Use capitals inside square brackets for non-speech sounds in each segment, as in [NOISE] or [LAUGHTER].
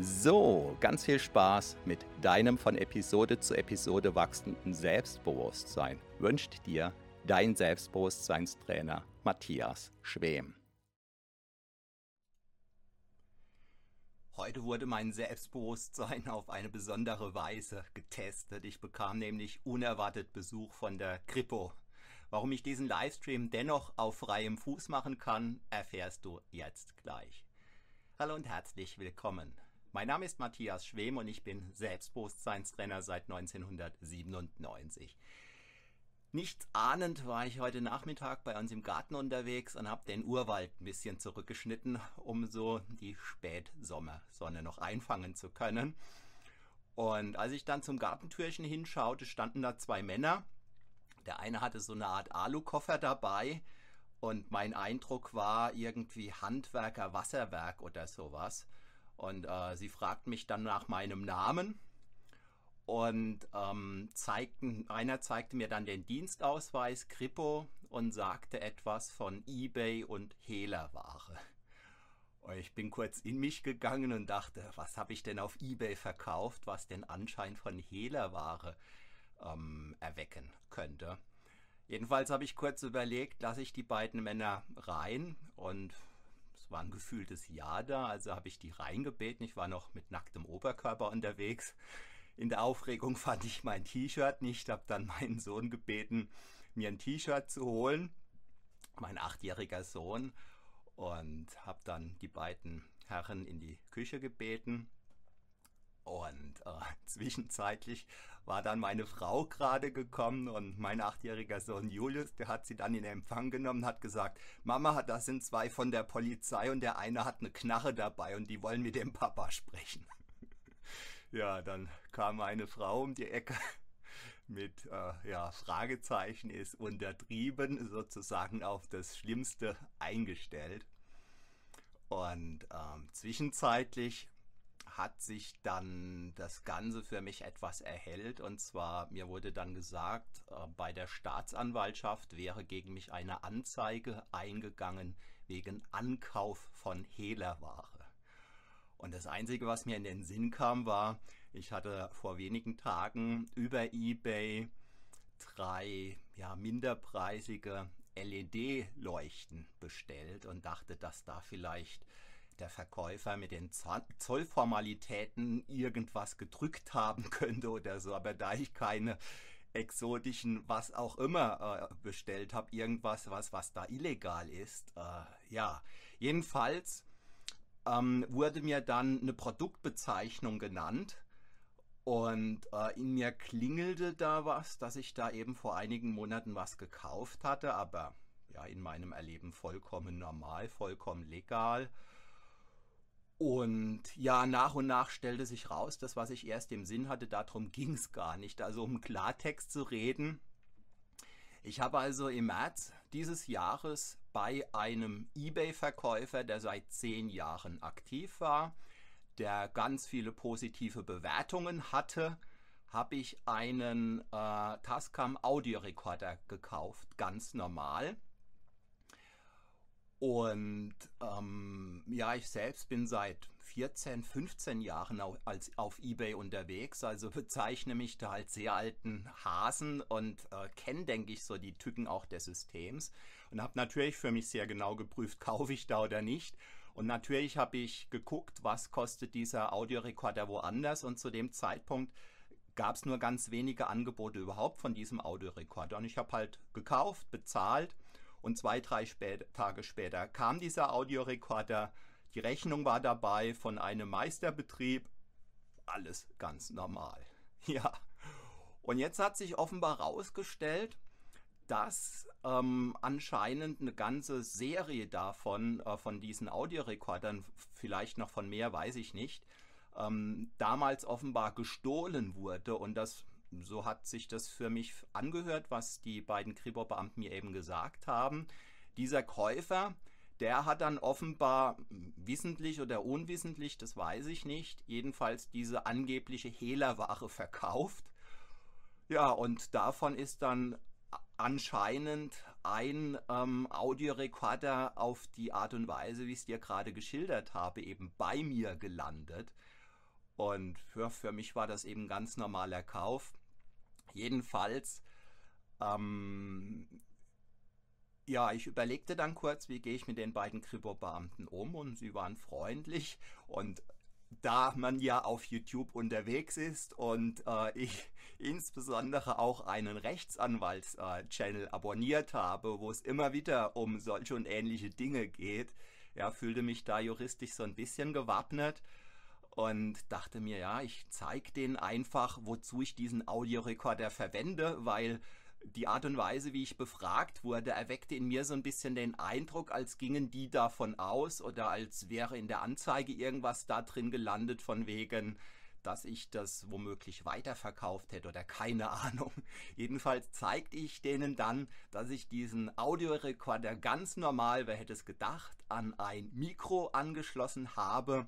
So, ganz viel Spaß mit deinem von Episode zu Episode wachsenden Selbstbewusstsein wünscht dir dein Selbstbewusstseinstrainer Matthias Schwem. Heute wurde mein Selbstbewusstsein auf eine besondere Weise getestet. Ich bekam nämlich unerwartet Besuch von der Kripo. Warum ich diesen Livestream dennoch auf freiem Fuß machen kann, erfährst du jetzt gleich. Hallo und herzlich willkommen. Mein Name ist Matthias Schwem und ich bin Selbstbewusstseinstrainer seit 1997. Nichts ahnend war ich heute Nachmittag bei uns im Garten unterwegs und habe den Urwald ein bisschen zurückgeschnitten, um so die Spätsommersonne noch einfangen zu können. Und als ich dann zum Gartentürchen hinschaute, standen da zwei Männer. Der eine hatte so eine Art Alukoffer dabei und mein Eindruck war irgendwie Handwerker, Wasserwerk oder sowas. Und äh, sie fragten mich dann nach meinem Namen und ähm, zeigten, einer zeigte mir dann den Dienstausweis Kripo und sagte etwas von eBay und Hehlerware. Ich bin kurz in mich gegangen und dachte, was habe ich denn auf eBay verkauft, was den Anschein von Hehlerware ähm, erwecken könnte. Jedenfalls habe ich kurz überlegt, lasse ich die beiden Männer rein und es war ein gefühltes Ja da, also habe ich die reingebeten. Ich war noch mit nacktem Oberkörper unterwegs. In der Aufregung fand ich mein T-Shirt nicht, habe dann meinen Sohn gebeten, mir ein T-Shirt zu holen, mein achtjähriger Sohn, und habe dann die beiden Herren in die Küche gebeten. Und äh, [LAUGHS] zwischenzeitlich war dann meine Frau gerade gekommen und mein achtjähriger Sohn Julius, der hat sie dann in Empfang genommen, hat gesagt, Mama, das sind zwei von der Polizei und der eine hat eine Knarre dabei und die wollen mit dem Papa sprechen. [LAUGHS] ja, dann kam eine Frau um die Ecke [LAUGHS] mit äh, ja, Fragezeichen ist untertrieben, sozusagen auf das Schlimmste eingestellt. Und ähm, zwischenzeitlich hat sich dann das Ganze für mich etwas erhellt. Und zwar, mir wurde dann gesagt, äh, bei der Staatsanwaltschaft wäre gegen mich eine Anzeige eingegangen wegen Ankauf von Hehlerware. Und das Einzige, was mir in den Sinn kam, war, ich hatte vor wenigen Tagen über eBay drei ja, minderpreisige LED-Leuchten bestellt und dachte, dass da vielleicht der Verkäufer mit den Zollformalitäten irgendwas gedrückt haben [LAUGHS] könnte oder so. Aber da ich keine exotischen, was auch immer äh, bestellt habe, irgendwas, was, was da illegal ist, äh, ja, jedenfalls ähm, wurde mir dann eine Produktbezeichnung genannt. Und äh, in mir klingelte da was, dass ich da eben vor einigen Monaten was gekauft hatte, aber ja, in meinem Erleben vollkommen normal, vollkommen legal. Und ja, nach und nach stellte sich raus, dass was ich erst im Sinn hatte, darum ging es gar nicht. Also um Klartext zu reden. Ich habe also im März dieses Jahres bei einem eBay-Verkäufer, der seit zehn Jahren aktiv war, der ganz viele positive Bewertungen hatte, habe ich einen äh, Tascam Audiorekorder gekauft, ganz normal. Und ähm, ja, ich selbst bin seit 14, 15 Jahren als auf eBay unterwegs, also bezeichne mich da als sehr alten Hasen und äh, kenne, denke ich, so die Tücken auch des Systems. Und habe natürlich für mich sehr genau geprüft, [LAUGHS] kaufe ich da oder nicht. Und natürlich habe ich geguckt, was kostet dieser Audiorekorder woanders. Und zu dem Zeitpunkt gab es nur ganz wenige Angebote überhaupt von diesem Audiorekorder. Und ich habe halt gekauft, bezahlt und zwei, drei spät Tage später kam dieser Audiorekorder die Rechnung war dabei von einem Meisterbetrieb. Alles ganz normal. [LAUGHS] Ja. Und jetzt hat sich offenbar herausgestellt, dass ähm, anscheinend eine ganze Serie davon, äh, von diesen Audiorekordern, vielleicht noch von mehr, weiß ich nicht, ähm, damals offenbar gestohlen wurde. Und das, so hat sich das für mich angehört, was die beiden Kripo-Beamten mir eben gesagt haben. Dieser Käufer, der hat dann offenbar wissentlich oder unwissentlich, das weiß ich nicht, jedenfalls diese angebliche Hehlerware verkauft. Ja, und davon ist dann anscheinend ein ähm, Audiorekorder auf die Art und Weise, wie ich es dir gerade geschildert habe, eben bei mir gelandet. Und für, für mich war das eben ganz normaler Kauf. Jedenfalls ähm, ja, ich überlegte dann kurz, wie gehe ich mit den beiden Kripo-Beamten um? Und sie waren freundlich. Und da man ja auf YouTube unterwegs ist und äh, ich [LAUGHS] insbesondere auch einen Rechtsanwalts-Channel äh, abonniert habe, wo es immer wieder um solche und ähnliche Dinge geht, ja, fühlte mich da juristisch so ein bisschen gewappnet und dachte mir, ja, ich zeige denen einfach, wozu ich diesen Audiorekorder verwende, weil die Art und Weise, wie ich befragt wurde, erweckte in mir so ein bisschen den Eindruck, als gingen die davon aus oder als wäre in der Anzeige irgendwas da drin gelandet von wegen, dass ich das womöglich weiterverkauft hätte oder keine Ahnung. [LAUGHS] Jedenfalls zeigte ich denen dann, dass ich diesen Audiorekorder ganz normal, wer hätte es gedacht, an ein Mikro angeschlossen habe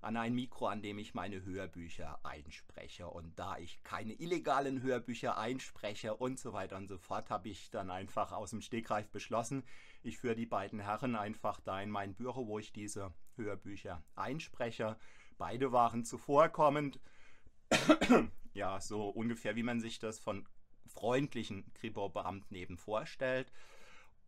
an ein Mikro, an dem ich meine Hörbücher einspreche. Und da ich keine illegalen Hörbücher einspreche und so weiter und so fort, habe ich dann einfach aus dem Stegreif beschlossen, ich führe die beiden Herren einfach da in mein Büro, wo ich diese Hörbücher einspreche. Beide waren zuvorkommend. [COUGHS] ja, so ungefähr wie man sich das von freundlichen Kripo-Beamten eben vorstellt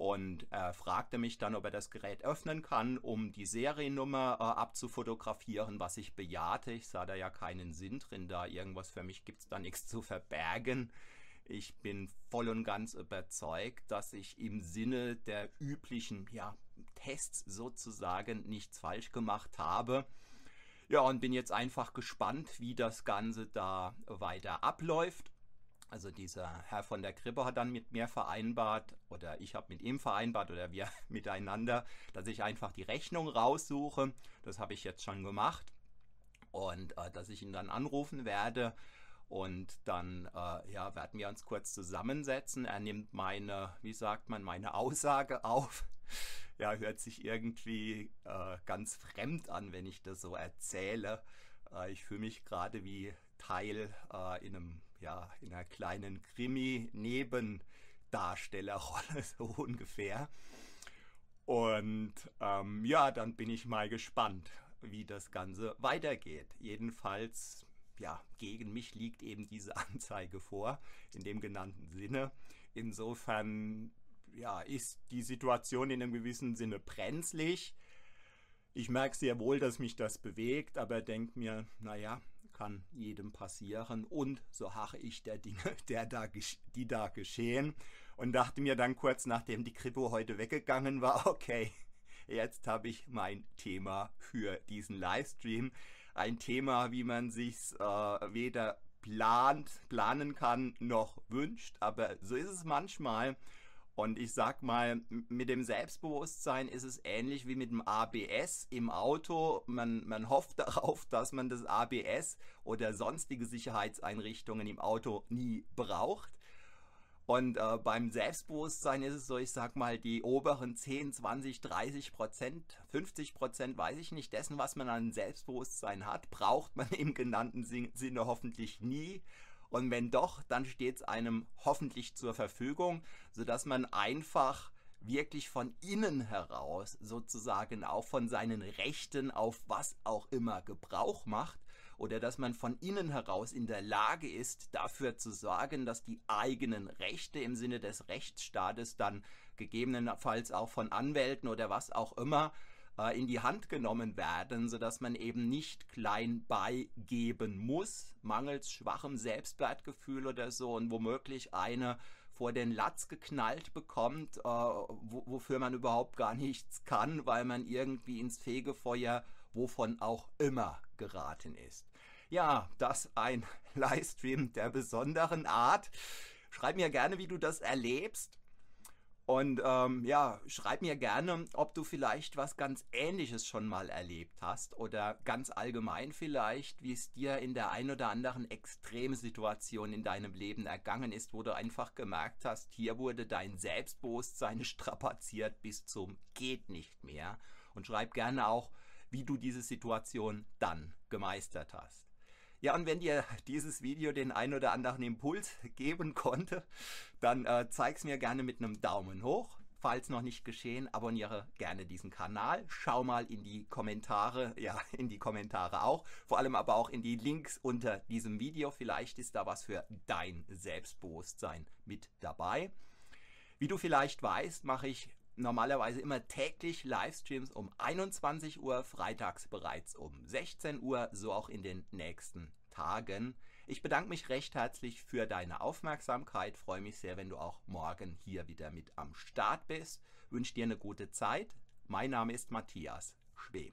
und er fragte mich dann, ob er das Gerät öffnen kann, um die Seriennummer äh, abzufotografieren, was ich bejahte. Ich sah da ja keinen Sinn drin, da irgendwas für mich gibt es da nichts zu verbergen. Ich bin voll und ganz überzeugt, dass ich im Sinne der üblichen ja, Tests sozusagen nichts falsch gemacht habe. Ja, und bin jetzt einfach gespannt, wie das Ganze da weiter abläuft. Also dieser Herr von der Krippe hat dann mit mir vereinbart oder ich habe mit ihm vereinbart oder wir [LAUGHS] miteinander, dass ich einfach die Rechnung raussuche. Das habe ich jetzt schon gemacht und äh, dass ich ihn dann anrufen werde und dann äh, ja, werden wir uns kurz zusammensetzen. Er nimmt meine, wie sagt man, meine Aussage [LAUGHS] auf. Ja, hört sich irgendwie äh, ganz fremd an, wenn ich das so erzähle. Äh, ich fühle mich gerade wie Teil äh, in einem ja, in einer kleinen Krimi-Nebendarstellerrolle, [LAUGHS] so ungefähr. Und ähm, ja, dann bin ich mal gespannt, wie das Ganze weitergeht. Jedenfalls, ja, gegen mich liegt eben diese [LAUGHS] Anzeige vor, in dem genannten Sinne. Insofern, ja, ist die Situation in einem gewissen Sinne brenzlig. Ich merke sehr wohl, dass mich das bewegt, aber denke mir, naja, kann jedem passieren und so harre ich der Dinge, [LAUGHS] der da, die da geschehen und dachte mir dann kurz, nachdem die Kripo heute weggegangen war, [LAUGHS] okay, jetzt habe ich mein Thema für diesen Livestream. Ein Thema, wie man sich äh, weder plant, planen kann noch wünscht, aber so ist es manchmal. Und ich sag mal, mit dem Selbstbewusstsein ist es ähnlich wie mit dem ABS im Auto. Man, man hofft [LAUGHS] darauf, dass man das ABS oder sonstige Sicherheitseinrichtungen im Auto nie braucht. Und äh, beim Selbstbewusstsein ist es so, ich sag mal, die oberen 10, 20, 30 Prozent, 50 Prozent, weiß ich nicht, dessen, was man an Selbstbewusstsein hat, braucht man im genannten Sinne hoffentlich nie. Und wenn doch, dann steht es einem hoffentlich zur Verfügung, sodass man einfach wirklich von innen heraus sozusagen auch von seinen Rechten auf was auch immer Gebrauch macht oder dass man von innen heraus in der Lage ist, dafür zu sorgen, dass die eigenen Rechte im Sinne des Rechtsstaates dann gegebenenfalls auch von Anwälten oder was auch immer äh, in die Hand genommen werden, sodass man eben nicht klein beigeben muss, mangels schwachem Selbstwertgefühl oder so und womöglich eine vor den Latz geknallt bekommt, äh, wofür man überhaupt gar nichts kann, weil man irgendwie ins Fegefeuer, wovon auch immer, geraten ist. Ja, das ein [LAUGHS] Livestream der besonderen Art. Schreib mir gerne, wie du das erlebst. Und ähm, ja, schreib mir gerne, ob du vielleicht was ganz Ähnliches schon mal erlebt hast oder ganz allgemein vielleicht, wie es dir in der ein oder anderen Extremsituation in deinem Leben ergangen ist, wo du einfach gemerkt hast, hier wurde dein Selbstbewusstsein [LAUGHS] strapaziert bis zum geht nicht mehr. Und schreib gerne auch, wie du diese Situation dann gemeistert hast. Ja, und wenn dir dieses Video den ein oder anderen Impuls geben konnte, dann äh, es mir gerne mit einem Daumen hoch. Falls noch nicht geschehen, abonniere gerne diesen Kanal. Schau mal in die Kommentare, [LAUGHS] ja, in die Kommentare auch. Vor allem aber auch in die Links unter diesem Video. Vielleicht ist da was für dein Selbstbewusstsein mit dabei. Wie du vielleicht weißt, mache ich normalerweise immer täglich Livestreams um 21 Uhr, freitags bereits um 16 Uhr, so auch in den nächsten Tagen. Ich bedanke mich recht herzlich für deine Aufmerksamkeit, freue mich sehr, wenn du auch morgen hier wieder mit am Start bist. Wünsche dir eine gute Zeit. Mein Name ist Matthias Schwem.